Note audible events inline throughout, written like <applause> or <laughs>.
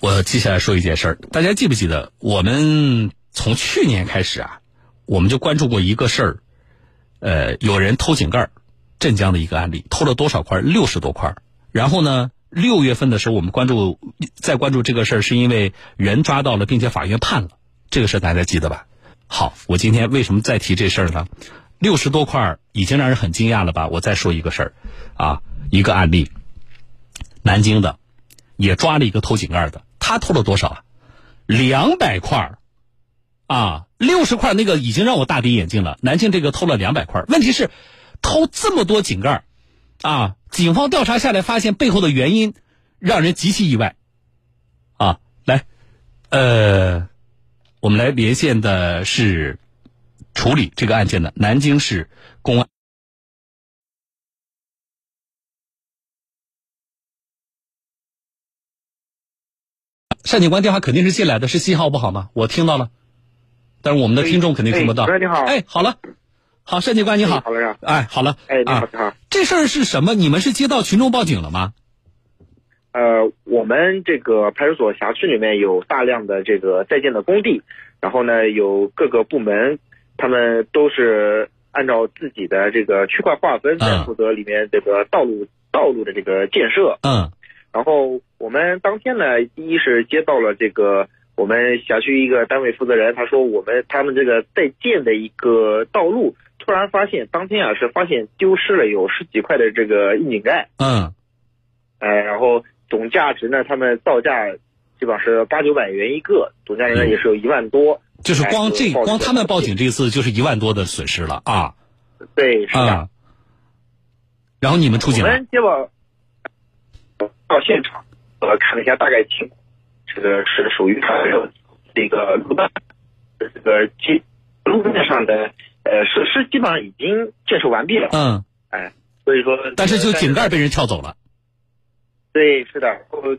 我接下来说一件事儿，大家记不记得？我们从去年开始啊，我们就关注过一个事儿，呃，有人偷井盖，镇江的一个案例，偷了多少块？六十多块。然后呢，六月份的时候，我们关注再关注这个事儿，是因为人抓到了，并且法院判了这个事儿，大家记得吧？好，我今天为什么再提这事儿呢？六十多块已经让人很惊讶了吧？我再说一个事儿，啊，一个案例，南京的也抓了一个偷井盖的。他偷了多少啊？两百块啊，六十块那个已经让我大跌眼镜了。南京这个偷了两百块，问题是偷这么多井盖啊，警方调查下来发现背后的原因让人极其意外啊。来，呃，我们来连线的是处理这个案件的南京市公安。单警官电话肯定是进来的，是信号不好吗？我听到了，但是我们的听众肯定听不到。你好，哎，好了，好，单警官你好，好了呀，哎，好了，哎，你好，你好，这事儿是什么？你们是接到群众报警了吗？呃，我们这个派出所辖区里面有大量的这个在建的工地，然后呢，有各个部门，他们都是按照自己的这个区块划分，在负责里面这个道路道路的这个建设。嗯。然后我们当天呢，第一是接到了这个我们辖区一个单位负责人，他说我们他们这个在建的一个道路，突然发现当天啊是发现丢失了有十几块的这个窨井盖，嗯，哎，然后总价值呢，他们造价基本上是八九百元一个，总价值呢也是有一万多，就是光这光他们报警这次就是一万多的损失了啊，对，是的，然后你们出警了，我们接报。到现场，呃，看了一下大概情况，这个是属于它这个路段，这个基路面上的呃设施基本上已经建设完毕了。嗯，哎，所以说，但是就井盖被人撬走了。对，是的，呃，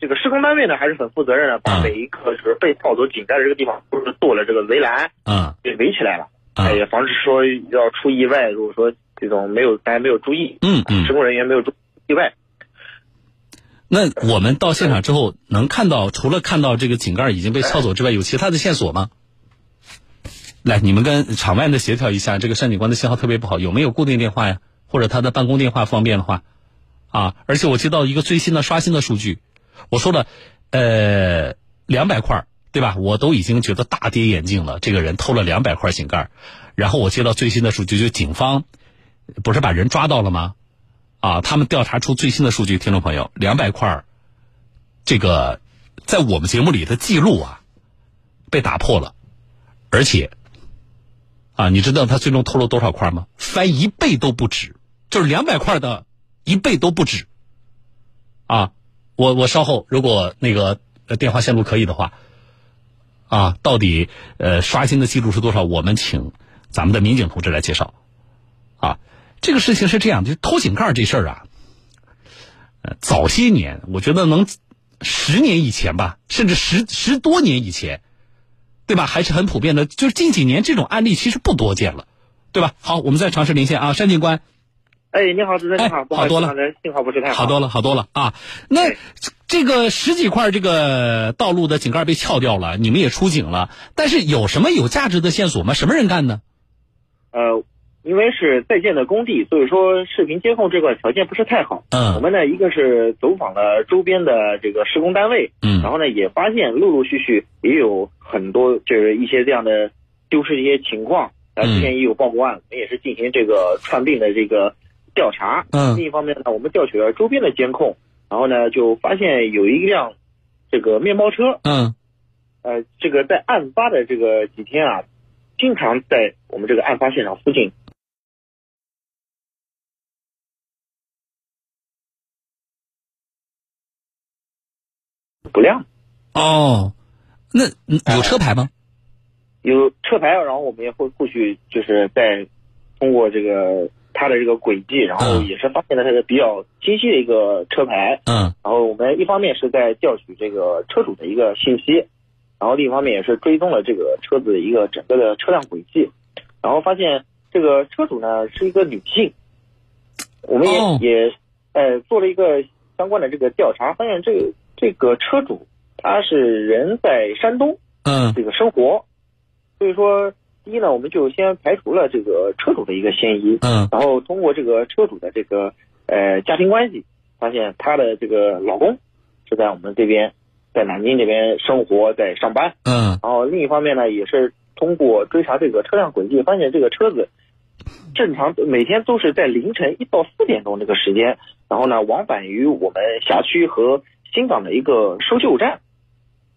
这个施工单位呢还是很负责任的，把每一个就是被撬走井盖的这个地方都是做了这个围栏，嗯，给围起来了，哎，也防止说要出意外。如果说这种没有大家没有注意，嗯嗯，施工人员没有注意外。那我们到现场之后，能看到除了看到这个井盖已经被撬走之外，有其他的线索吗？来，你们跟场外的协调一下。这个单警官的信号特别不好，有没有固定电话呀？或者他的办公电话方便的话，啊！而且我接到一个最新的刷新的数据，我说了，呃，两百块，对吧？我都已经觉得大跌眼镜了。这个人偷了两百块井盖，然后我接到最新的数据，就警方不是把人抓到了吗？啊，他们调查出最新的数据，听众朋友，两百块这个在我们节目里的记录啊，被打破了，而且啊，你知道他最终偷了多少块吗？翻一倍都不止，就是两百块的一倍都不止。啊，我我稍后如果那个电话线路可以的话，啊，到底呃刷新的记录是多少？我们请咱们的民警同志来介绍。啊。这个事情是这样，就偷井盖这事儿啊，呃，早些年我觉得能十年以前吧，甚至十十多年以前，对吧？还是很普遍的。就是近几年这种案例其实不多见了，对吧？好，我们再尝试连线啊，山警官。哎，你好，主持人你好，好多了，信号不是太好。好多了，好多了啊！那这个十几块这个道路的井盖被撬掉了，你们也出警了，但是有什么有价值的线索吗？什么人干的？呃。因为是在建的工地，所以说视频监控这块条件不是太好。嗯，我们呢一个是走访了周边的这个施工单位，嗯，然后呢也发现陆陆续续也有很多就是一些这样的丢失一些情况。啊，之前也有报过案，我们也是进行这个串并的这个调查。嗯，另一方面呢，我们调取了周边的监控，然后呢就发现有一辆这个面包车。嗯，呃，这个在案发的这个几天啊，经常在我们这个案发现场附近。不亮，哦，那有车牌吗？有车牌，然后我们也会后续就是在通过这个它的这个轨迹，然后也是发现了它的比较清晰的一个车牌。嗯，然后我们一方面是在调取这个车主的一个信息，然后另一方面也是追踪了这个车子的一个整个的车辆轨迹，然后发现这个车主呢是一个女性，我们也也呃做了一个相关的这个调查，发现这个。这个车主他是人在山东，嗯。这个生活，所以说第一呢，我们就先排除了这个车主的一个嫌疑，嗯。然后通过这个车主的这个呃家庭关系，发现她的这个老公是在我们这边，在南京这边生活在上班，嗯。然后另一方面呢，也是通过追查这个车辆轨迹，发现这个车子正常每天都是在凌晨一到四点钟这个时间，然后呢往返于我们辖区和新港的一个收旧站。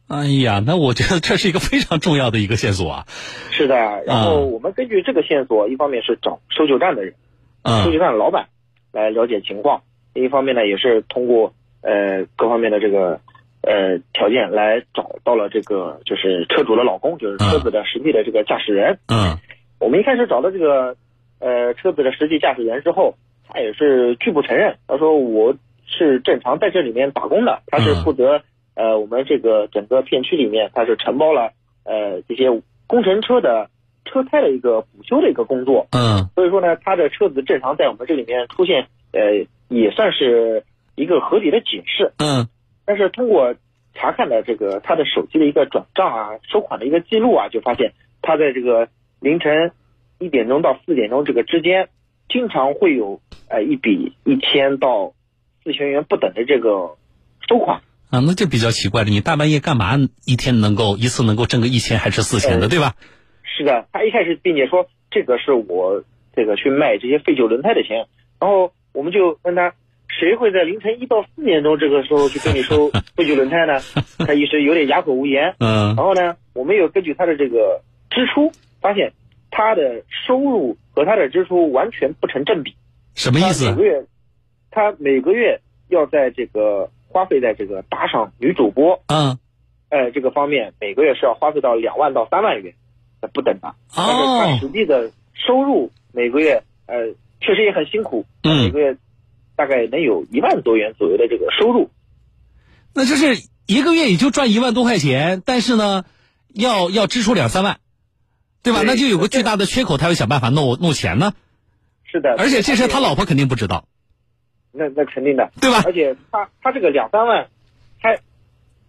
哎呀，那我觉得这是一个非常重要的一个线索啊。是的，然后我们根据这个线索，一方面是找收旧站的人，收旧嗯站的老板来了解情况；另一方面呢，也是通过呃各方面的这个呃条件来找到了这个就是车主的老公，就是车子的实际的这个驾驶人。嗯我们一开始找到这个呃车子的实际驾驶员之后，他也是拒不承认，他说我是正常在这里面打工的，他是负责、呃我们这个整个片区里面，他是承包了呃这些工程车的车胎的一个补修的一个工作，嗯所以说呢，他的车子正常在我们这里面出现，呃也算是一个合理的解释。嗯但是通过查看的这个他的手机的一个转账啊、收款的一个记录啊，就发现他在这个凌晨一点钟到四点钟这个之间，经常会有呃一笔一千到四千元不等的这个收款。啊，那就比较奇怪了。你大半夜干嘛？一天能够一次能够挣个一千还是四千的，嗯对吧？是的，他一开始并且说这个是我这个去卖这些废旧轮胎的钱，然后我们就问他，谁会在凌晨一到四点钟这个时候去跟你收 <laughs> 废旧轮胎呢？他一时有点哑口无言。嗯然后呢，我们又根据他的这个支出，发现他的收入和他的支出完全不成正比。什么意思他每个？月，他每个月要在这个花费在这个打赏女主播，嗯呃，这个方面每个月是要花费到两万到三万元，呃不等的。但是他哦实际的收入每个月，呃，确实也很辛苦，嗯每个月大概能有一万多元左右的这个收入。那就是一个月也就赚一万多块钱，但是呢，要要支出两三万，对吧？对那就有个巨大的缺口，他要想办法弄弄钱呢。是的，而且这事他老婆肯定不知道，那那肯定的，对吧？而且他他这个两三万，还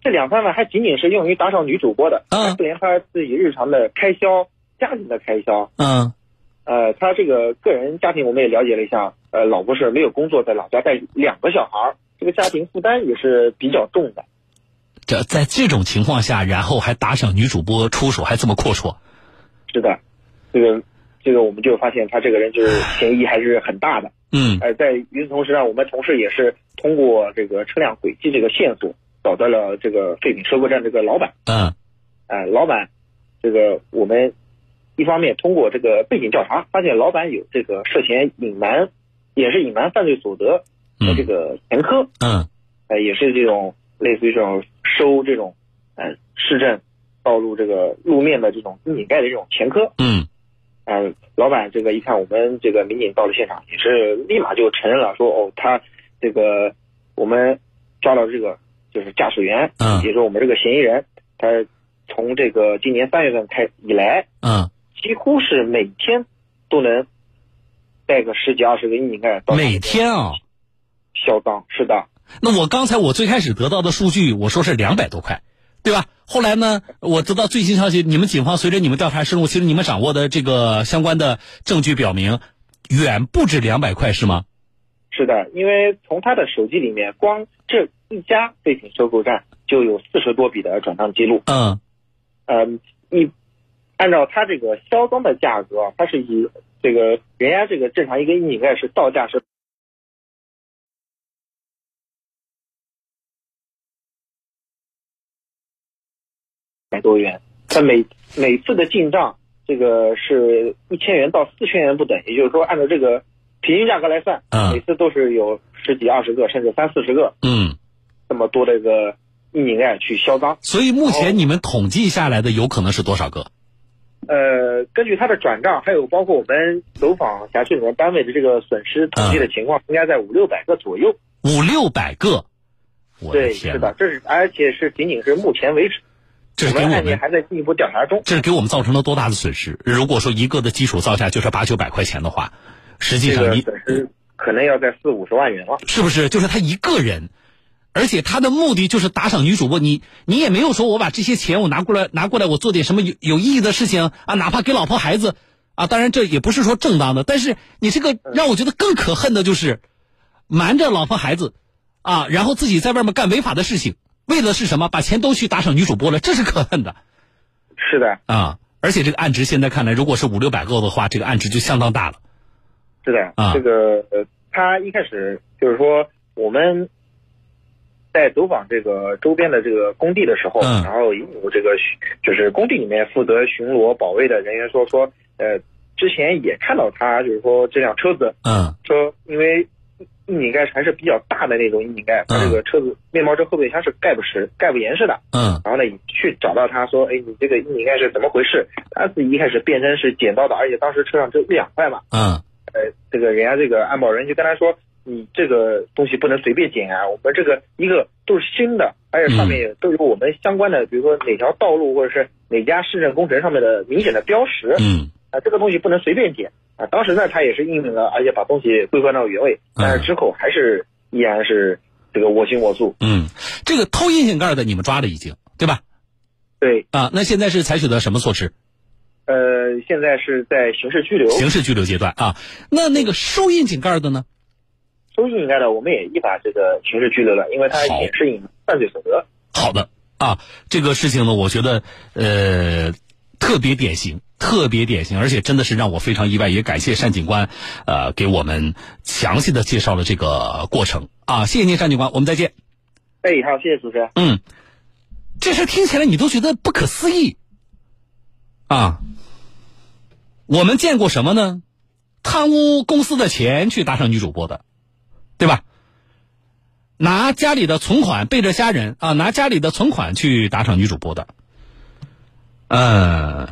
这两三万还仅仅是用于打赏女主播的，嗯还不连他自己日常的开销、家庭的开销。嗯呃，他这个个人家庭我们也了解了一下，呃，老婆是没有工作，在老家带两个小孩儿，这个家庭负担也是比较重的。这在这种情况下，然后还打赏女主播出手，还这么阔绰，是的，这个这个我们就发现他这个人就是嫌疑还是很大的。嗯呃，在与此同时呢，我们同事也是通过这个车辆轨迹这个线索，找到了这个废品收购站这个老板。嗯呃，老板，这个我们一方面通过这个背景调查，发现老板有这个涉嫌隐瞒，也是隐瞒犯罪所得的这个前科，嗯呃，也是这种类似于这种收这种呃市政道路这个路面的这种窨井盖的这种前科。嗯呃，老板这个一看我们这个民警到了现场，也是立马就承认了，说哦，他这个我们抓到这个就是驾驶员，嗯也就是我们这个嫌疑人，他从这个今年三月份开以来，嗯，几乎是每天都能带个十几二十个窨井盖到每天啊。销赃。是的，那我刚才我最开始得到的数据，我说是两百多块，对吧？后来呢，我得到最新消息，你们警方随着你们调查深入，其实你们掌握的这个相关的证据表明，远不止两百块，是吗？是的，因为从他的手机里面，光这一家废品收购站就有四十多笔的转账记录。嗯嗯，你按照他这个销赃的价格，他是以这个人家这个正常一个窨井盖是到价是多元，它每每次的进账这个是一千元到四千元不等，也就是说按照这个平均价格来算，嗯每次都是有十几二十个甚至三四十个嗯。这么多的一个窨井盖去销赃。所以目前你们统计下来的有可能是多少个？呃，根据他的转账，还有包括我们走访辖区里面单位的这个损失统计的情况，应该在五六百个左右。五六百个。对，是的，！这是而且是仅仅是目前为止，这是给我我们还在进一步调查中。这是给我们造成了多大的损失？如果说一个的基础造价就是八九百块钱的话，实际这个上你损失可能要在四五十万元了。是不是就是他一个人，而且他的目的就是打赏女主播，你你也没有说我把这些钱我拿过来拿过来我做点什么有有意义的事情啊，哪怕给老婆孩子啊，当然这也不是说正当的，但是你这个让我觉得更可恨的就是瞒着老婆孩子啊，然后自己在外面干违法的事情，为的是什么？把钱都去打赏女主播了，这是可恨的。是的，啊，而且这个案值现在看来，如果是五六百个的话，这个案值就相当大了。是的，啊这个呃，他一开始就是说我们在走访这个周边的这个工地的时候，嗯然后有这个就是工地里面负责巡逻保卫的人员说说，呃，之前也看到他就是说这辆车子嗯说因为。硬井盖还是比较大的那种硬井盖，它这个车子面包车后备箱是盖不实、盖不严实的。嗯然后呢，去找到他说，哎，你这个硬井盖是怎么回事？他自己一开始辩称是捡到的，而且当时车上只有一两块嘛。嗯呃，这个人家这个安保人就跟他说，你这个东西不能随便捡啊，我们这个一个都是新的，而且上面也都有我们相关的，比如说哪条道路或者是哪家市政工程上面的明显的标识嗯啊，这个东西不能随便捡啊。当时呢，他也是应允了，而且把东西归还到原位，但是之后还是依然是这个我行我素。嗯，这个偷硬井盖的你们抓了已经对吧？对，啊，那现在是采取的什么措施？呃，现在是在刑事拘留，刑事拘留阶段啊。那那个收硬井盖的呢？收硬井盖的我们也依法这个刑事拘留了，因为他也是引犯罪所得。好的啊，这个事情呢，我觉得呃特别典型，特别典型，而且真的是让我非常意外，也感谢单警官呃给我们详细的介绍了这个过程啊，谢谢您，单警官，我们再见。哎，好，谢谢主持人。嗯，这事听起来你都觉得不可思议啊。我们见过什么呢？贪污公司的钱去打赏女主播的，对吧？拿家里的存款背着家人啊，拿家里的存款去打赏女主播的，呃，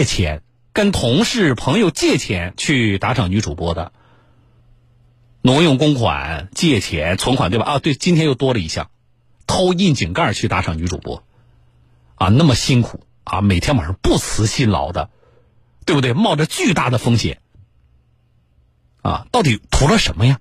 借钱跟同事朋友借钱去打赏女主播的，挪用公款、借钱、存款，对吧？啊，对，今天又多了一项，偷窨井盖去打赏女主播，啊，那么辛苦啊，每天晚上不辞辛劳的，对不对？冒着巨大的风险，啊，到底图了什么呀？